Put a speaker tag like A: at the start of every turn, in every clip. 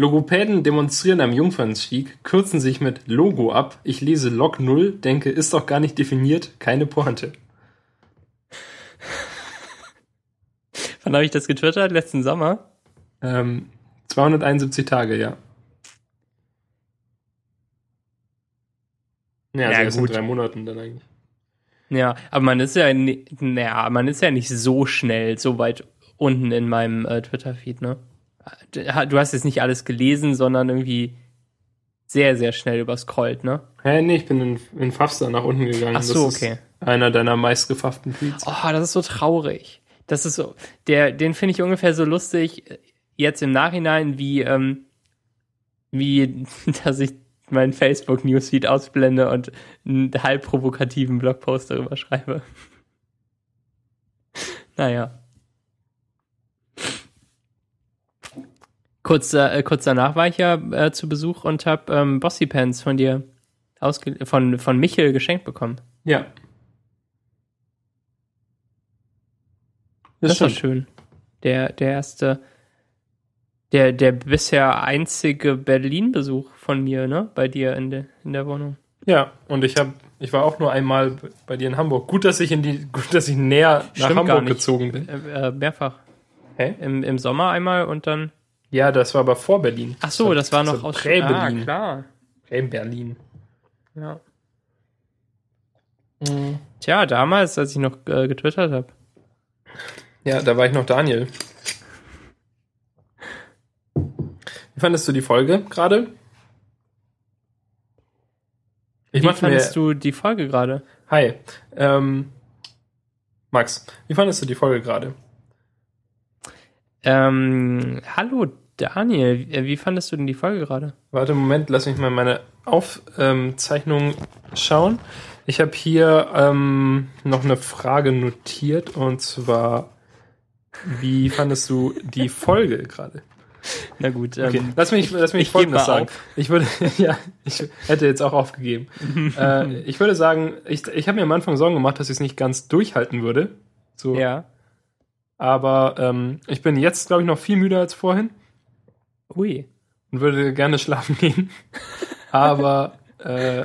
A: Logopäden demonstrieren am Jungfernstieg, kürzen sich mit Logo ab. Ich lese Log 0, denke, ist doch gar nicht definiert, keine Pointe.
B: Wann habe ich das getwittert? Letzten Sommer?
A: Ähm, 271 Tage, ja. Ja, also
B: Ja,
A: erst in
B: gut.
A: drei Monaten dann eigentlich.
B: Ja, aber man ist ja, naja, man ist ja nicht so schnell, so weit unten in meinem äh, Twitter-Feed, ne? Du hast jetzt nicht alles gelesen, sondern irgendwie sehr, sehr schnell überscrollt, ne?
A: Hä, nee, ich bin in, in Fafster nach unten gegangen.
B: Ach so,
A: das
B: okay.
A: Ist einer deiner meistgefafften Tweets.
B: Oh, das ist so traurig. Das ist so, der, den finde ich ungefähr so lustig, äh, jetzt im Nachhinein, wie, ähm, wie, dass ich meinen Facebook-Newsfeed ausblende und einen halb provokativen Blogpost darüber schreibe. naja. Kurz, äh, kurz danach war ich ja äh, zu Besuch und habe ähm, Bossy Pants von dir ausge von, von Michel geschenkt bekommen.
A: Ja.
B: Das,
A: Das,
B: war schön. Der, der erste, der, der bisher einzige Berlin-Besuch von mir, ne? Bei dir in, der in der Wohnung.
A: Ja, und ich habe, ich war auch nur einmal bei dir in Hamburg. Gut, dass ich in die, gut, dass ich näher nach
B: Stimmt
A: Hamburg gezogen bin.
B: Äh, äh, mehrfach.
A: Hä?
B: Im, Im Sommer einmal und dann.
A: Ja, das war aber vor Berlin.
B: Ach so, das war noch
A: so
B: aus
A: Prä-Berlin.
B: Ah, klar.
A: Prä-Berlin.
B: Ja. Tja, damals, als ich noch äh, getwittert habe.
A: Ja, da war ich noch Daniel. Wie fandest du die Folge gerade? Ich
B: Wie
A: mach mir,
B: fandest du die Folge gerade?
A: Hi. Ähm, Max, wie fandest du die Folge gerade?
B: Ähm, hallo Daniel, wie, wie fandest du denn die Folge gerade?
A: Warte, Moment, lass mich mal meine Aufzeichnung schauen. Ich habe hier ähm, noch eine Frage notiert und zwar, wie fandest du die Folge gerade?
B: Na gut,
A: Okay,
B: ähm,
A: lass mich, lass mich
B: ich
A: Folgendes sagen.
B: auf.
A: Ich würde, ja, ich hätte jetzt auch aufgegeben. äh, ich würde sagen, ich, ich habe mir am Anfang Sorgen gemacht, dass ich es nicht ganz durchhalten würde. So,
B: ja.
A: Aber ähm, ich bin jetzt, glaube ich, noch viel müder als vorhin
B: Ui.
A: und würde gerne schlafen gehen. aber äh,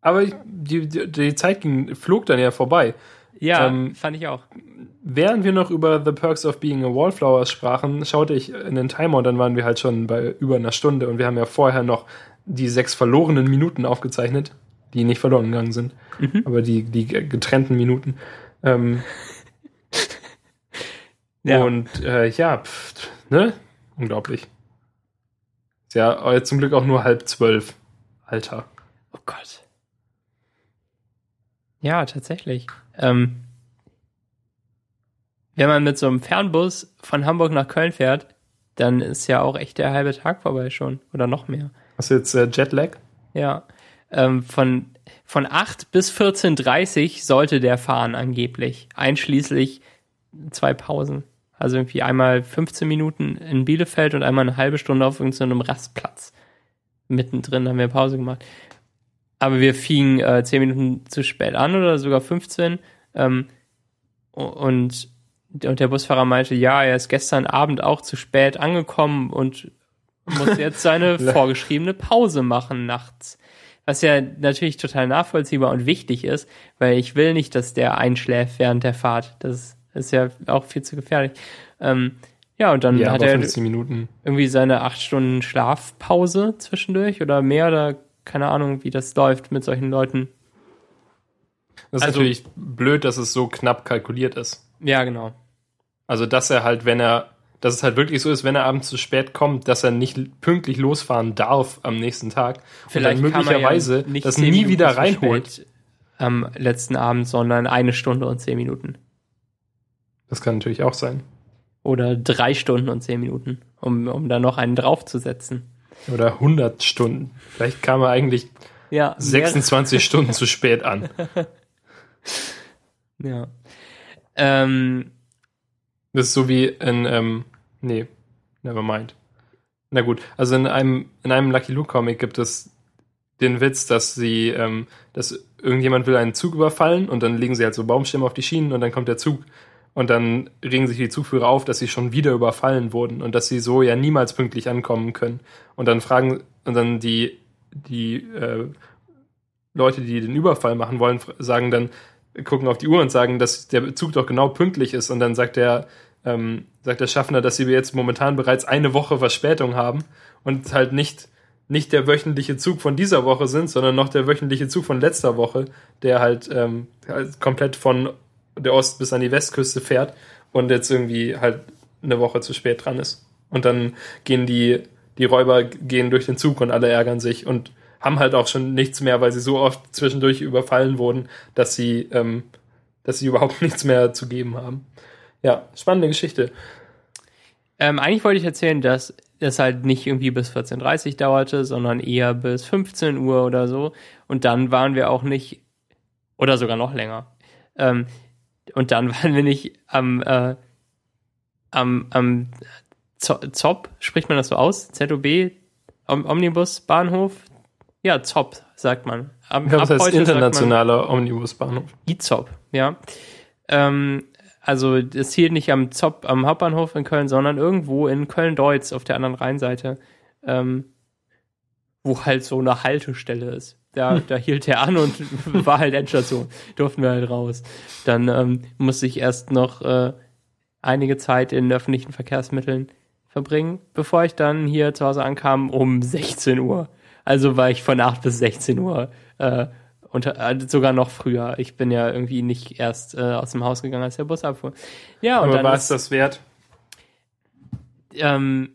A: aber ich, die, die, die Zeit ging, flog dann ja vorbei.
B: Ja,
A: Ähm,
B: fand ich auch.
A: Während wir noch über The Perks of Being a Wallflower sprachen, schaute ich in den Timer und dann waren wir halt schon bei über einer Stunde und wir haben ja vorher noch die sechs verlorenen Minuten aufgezeichnet, die nicht verloren gegangen sind,
B: Mhm.
A: aber die, die getrennten Minuten. Ähm,
B: Ja.
A: Und äh, ja, pff, ne? Unglaublich. Ist ja zum Glück auch nur halb zwölf. Alter.
B: Oh Gott. Ja, tatsächlich. Ähm, wenn man mit so einem Fernbus von Hamburg nach Köln fährt, dann ist ja auch echt der halbe Tag vorbei schon. Oder noch mehr.
A: Hast du jetzt äh, Jetlag?
B: Ja. Ähm, von, von 8 bis 14.30 sollte der fahren angeblich. Einschließlich zwei Pausen. Also irgendwie einmal 15 Minuten in Bielefeld und einmal eine halbe Stunde auf irgendeinem Rastplatz. Mittendrin haben wir Pause gemacht. Aber wir fingen äh, 10 Minuten zu spät an oder sogar 15. Ähm, und, und der Busfahrer meinte, ja, er ist gestern Abend auch zu spät angekommen und muss jetzt seine vorgeschriebene Pause machen nachts. Was ja natürlich total nachvollziehbar und wichtig ist, weil ich will nicht, dass der einschläft während der Fahrt. Das ist ja auch viel zu gefährlich. Ähm, ja, und dann
A: Ja,
B: hat er
A: 15 Minuten.
B: irgendwie seine acht Stunden Schlafpause zwischendurch oder mehr oder keine Ahnung, wie das läuft mit solchen Leuten.
A: Das ist
B: Also-
A: natürlich blöd, dass es so knapp kalkuliert ist.
B: Ja, genau.
A: Also, dass er halt, wenn er, dass es halt wirklich so ist, wenn er abends zu spät kommt, dass er nicht pünktlich losfahren darf am nächsten Tag.
B: Vielleicht
A: und dann
B: er
A: möglicherweise
B: ja nicht
A: das nie wieder reinholt.
B: Am letzten Abend, sondern eine Stunde und zehn Minuten.
A: Das kann natürlich auch sein.
B: Oder drei Stunden und zehn Minuten, um, um da noch einen draufzusetzen.
A: Oder 100 Stunden. Vielleicht kam er eigentlich
B: Ja,
A: 26 Stunden zu spät an.
B: Ja. Ähm,
A: Das ist so wie in, ähm, nee, never mind. Na gut, also in einem, in einem Lucky Luke Comic gibt es den Witz, dass sie, ähm, dass irgendjemand will einen Zug überfallen und dann legen sie halt so Baumstämme auf die Schienen und dann kommt der Zug Und dann regen sich die Zugführer auf, dass sie schon wieder überfallen wurden und dass sie so ja niemals pünktlich ankommen können. Und dann fragen, und dann die, die äh, Leute, die den Überfall machen wollen, sagen dann, gucken auf die Uhr und sagen, dass der Zug doch genau pünktlich ist. Und dann sagt der, ähm, sagt der Schaffner, dass sie jetzt momentan bereits eine Woche Verspätung haben und halt nicht, nicht der wöchentliche Zug von dieser Woche sind, sondern noch der wöchentliche Zug von letzter Woche, der halt ähm, halt komplett von der Ost bis an die Westküste fährt und jetzt irgendwie halt eine Woche zu spät dran ist. Und dann gehen die, die Räuber gehen durch den Zug und alle ärgern sich und haben halt auch schon nichts mehr, weil sie so oft zwischendurch überfallen wurden, dass sie, ähm, dass sie überhaupt nichts mehr zu geben haben. Ja, spannende Geschichte.
B: Ähm, eigentlich wollte ich erzählen, dass es halt nicht irgendwie bis 14.30 Uhr dauerte, sondern eher bis 15 Uhr oder so. Und dann waren wir auch nicht, oder sogar noch länger. Ähm, und dann waren wir nicht am, äh, am, am ZOP, spricht man das so aus? ZOB, Om Omnibusbahnhof? Ja, ZOP, sagt man.
A: Ab, ja, das heißt internationaler Omnibusbahnhof.
B: IZOP, ja. Ähm, also es hielt nicht am ZOP, am Hauptbahnhof in Köln, sondern irgendwo in Köln-Deutz auf der anderen Rheinseite, ähm, wo halt so eine Haltestelle ist. Da, da hielt er an und war halt Endstation. Durften wir halt raus. Dann ähm, musste ich erst noch äh, einige Zeit in öffentlichen Verkehrsmitteln verbringen, bevor ich dann hier zu Hause ankam um 16 Uhr. Also war ich von 8 bis 16 Uhr äh, unter, äh, sogar noch früher. Ich bin ja irgendwie nicht erst äh, aus dem Haus gegangen, als der Bus abfuhr.
A: Ja, und Aber war es das wert?
B: Ähm,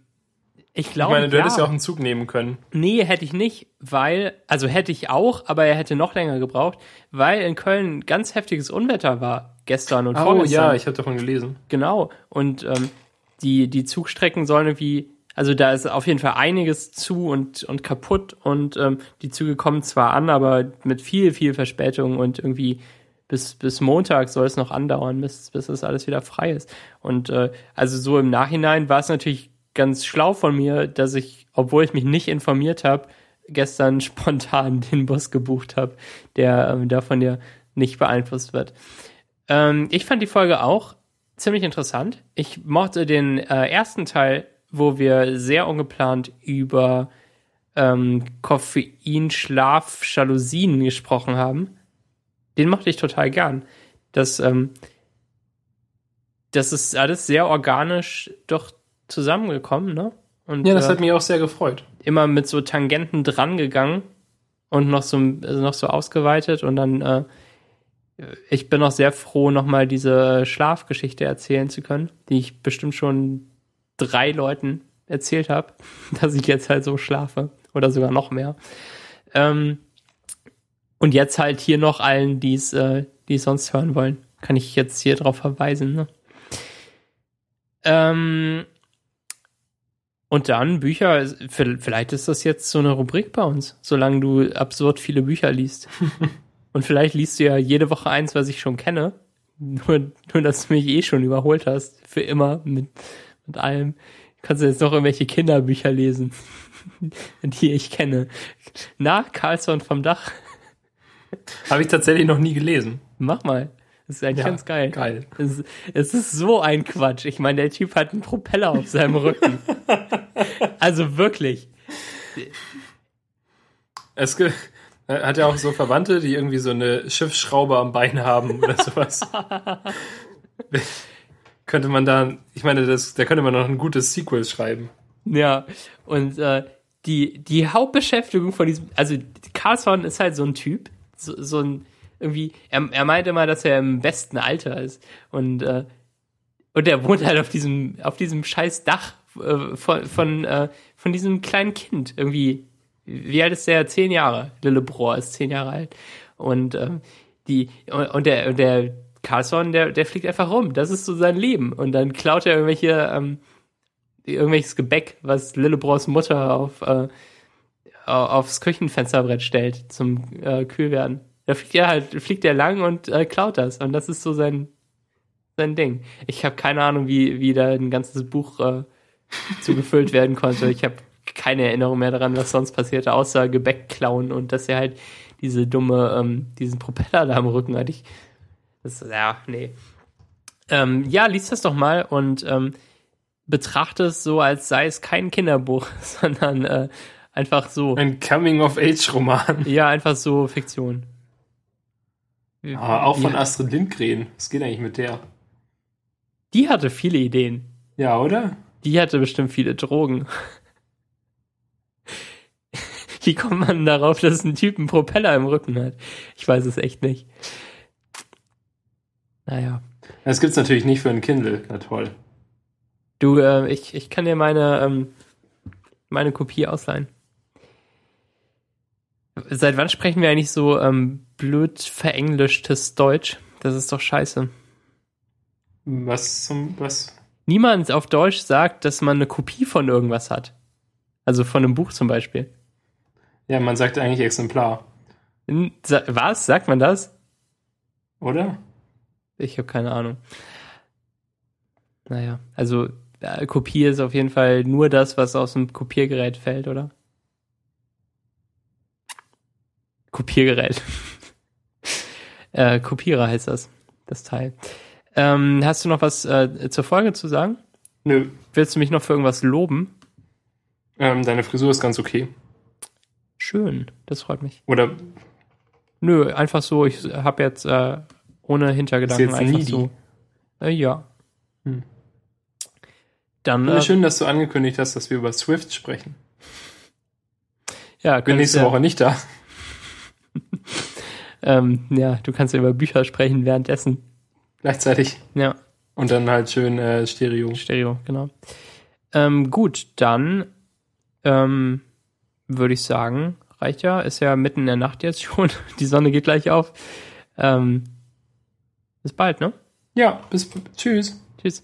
B: ich glaube. Ich meine,
A: du ja. hättest ja auch einen Zug nehmen können.
B: Nee, hätte ich nicht, weil, also hätte ich auch, aber er hätte noch länger gebraucht, weil in Köln ganz heftiges Unwetter war gestern und oh, vorgestern.
A: Oh ja, ich habe davon gelesen.
B: Genau. Und ähm, die, die Zugstrecken sollen irgendwie also da ist auf jeden Fall einiges zu und, und kaputt und ähm, die Züge kommen zwar an, aber mit viel, viel Verspätung und irgendwie bis, bis Montag soll es noch andauern, bis, bis das alles wieder frei ist. Und äh, also so im Nachhinein war es natürlich ganz schlau von mir, dass ich, obwohl ich mich nicht informiert habe, gestern spontan den Bus gebucht habe, der ähm, davon ja nicht beeinflusst wird. Ähm, ich fand die Folge auch ziemlich interessant. Ich mochte den äh, ersten Teil wo wir sehr ungeplant über ähm, Koffein, Schlaf, Jalousien gesprochen haben. Den mochte ich total gern. Das, ähm, das ist alles sehr organisch doch zusammengekommen, ne?
A: Und, ja, das äh, hat mich auch sehr gefreut.
B: Immer mit so Tangenten drangegangen und noch so, also noch so ausgeweitet und dann, äh, ich bin auch sehr froh, nochmal diese Schlafgeschichte erzählen zu können, die ich bestimmt schon drei Leuten erzählt habe, dass ich jetzt halt so schlafe oder sogar noch mehr. Ähm, und jetzt halt hier noch allen, die es äh, die sonst hören wollen, kann ich jetzt hier drauf verweisen. Ne? Ähm, und dann Bücher, vielleicht ist das jetzt so eine Rubrik bei uns, solange du absurd viele Bücher liest. und vielleicht liest du ja jede Woche eins, was ich schon kenne. Nur, nur dass du mich eh schon überholt hast. Für immer mit und allem. Kannst du jetzt noch irgendwelche Kinderbücher lesen, die ich kenne. Na, Carlson vom Dach.
A: Habe ich tatsächlich noch nie gelesen.
B: Mach mal. Das ist eigentlich ja, ganz geil.
A: Geil.
B: Es, es, ist so ein Quatsch. Ich meine, der Typ hat einen Propeller auf seinem Rücken. also wirklich.
A: Es hat ja auch so Verwandte, die irgendwie so eine Schiffsschraube am Bein haben oder sowas könnte man da, ich meine, das, da könnte man noch ein gutes Sequel schreiben.
B: Ja, und äh, die, die Hauptbeschäftigung von diesem, also Carlson ist halt so ein Typ, so, so ein, irgendwie, er, er meinte mal, dass er im besten Alter ist und, äh, und er wohnt halt auf diesem, auf diesem scheiß Dach äh, von, von, äh, von diesem kleinen Kind, irgendwie, wie alt ist der? Zehn Jahre. Lillebrohr ist zehn Jahre alt. Und ähm, die, und, und der, und der Carlson, der, der fliegt einfach rum. Das ist so sein Leben. Und dann klaut er irgendwelche, ähm, irgendwelches Gebäck, was Lillebrohrs Mutter auf, äh, aufs Küchenfensterbrett stellt zum äh, Kühlwerden. Da fliegt er halt, fliegt er lang und äh, klaut das. Und das ist so sein, sein Ding. Ich habe keine Ahnung, wie, wie da ein ganzes Buch äh, zugefüllt werden konnte. Ich habe keine Erinnerung mehr daran, was sonst passierte, außer Gebäck klauen und dass er halt diese dumme, ähm, diesen Propeller da am Rücken hat. Ich das, ja, nee. Ähm, ja, lies das doch mal und ähm, betrachte es so, als sei es kein Kinderbuch, sondern äh, einfach so.
A: Ein Coming-of-Age-Roman.
B: Ja, einfach so Fiktion.
A: Aber auch von
B: Ja.
A: Astrid Lindgren. Was geht eigentlich mit der?
B: Die hatte viele Ideen.
A: Ja, oder?
B: Die hatte bestimmt viele Drogen. Wie kommt man darauf, dass ein Typ einen Propeller im Rücken hat? Ich weiß es echt nicht. Naja.
A: Das gibt's natürlich nicht für ein Kindle. Na toll.
B: Du, äh, ich, ich kann dir meine, ähm, meine Kopie ausleihen. Seit wann sprechen wir eigentlich so ähm, blöd verenglischtes Deutsch? Das ist doch scheiße.
A: Was zum, was?
B: Niemand auf Deutsch sagt, dass man eine Kopie von irgendwas hat. Also von einem Buch zum Beispiel.
A: Ja, man sagt eigentlich Exemplar,
B: Was? Sagt man das?
A: oder?
B: Ich habe keine Ahnung. Naja, also äh, Kopie ist auf jeden Fall nur das, was aus dem Kopiergerät fällt, oder? Kopiergerät. äh, Kopierer heißt das, das Teil. Ähm, hast du noch was äh, zur Folge zu sagen?
A: Nö.
B: Willst du mich noch für irgendwas loben?
A: Ähm, deine Frisur ist ganz okay.
B: Schön, das freut mich.
A: Oder
B: Nö, einfach so, ich habe jetzt äh, ohne Hintergedanken einfach
A: needy.
B: so. Äh, ja.
A: Hm.
B: Dann,
A: äh, schön, dass du angekündigt hast, dass wir über Swift sprechen.
B: ja,
A: Bin nächste
B: ja-
A: Woche nicht da.
B: Ähm, ja, du kannst ja über Bücher sprechen währenddessen.
A: Gleichzeitig.
B: Ja,
A: Und dann halt schön äh, Stereo.
B: Stereo, genau. Ähm, gut, dann ähm, würde ich sagen, reicht ja, ist ja mitten in der Nacht jetzt schon. Die Sonne geht gleich auf. Ähm, bis bald, ne?
A: Ja, bis tschüss.
B: Tschüss.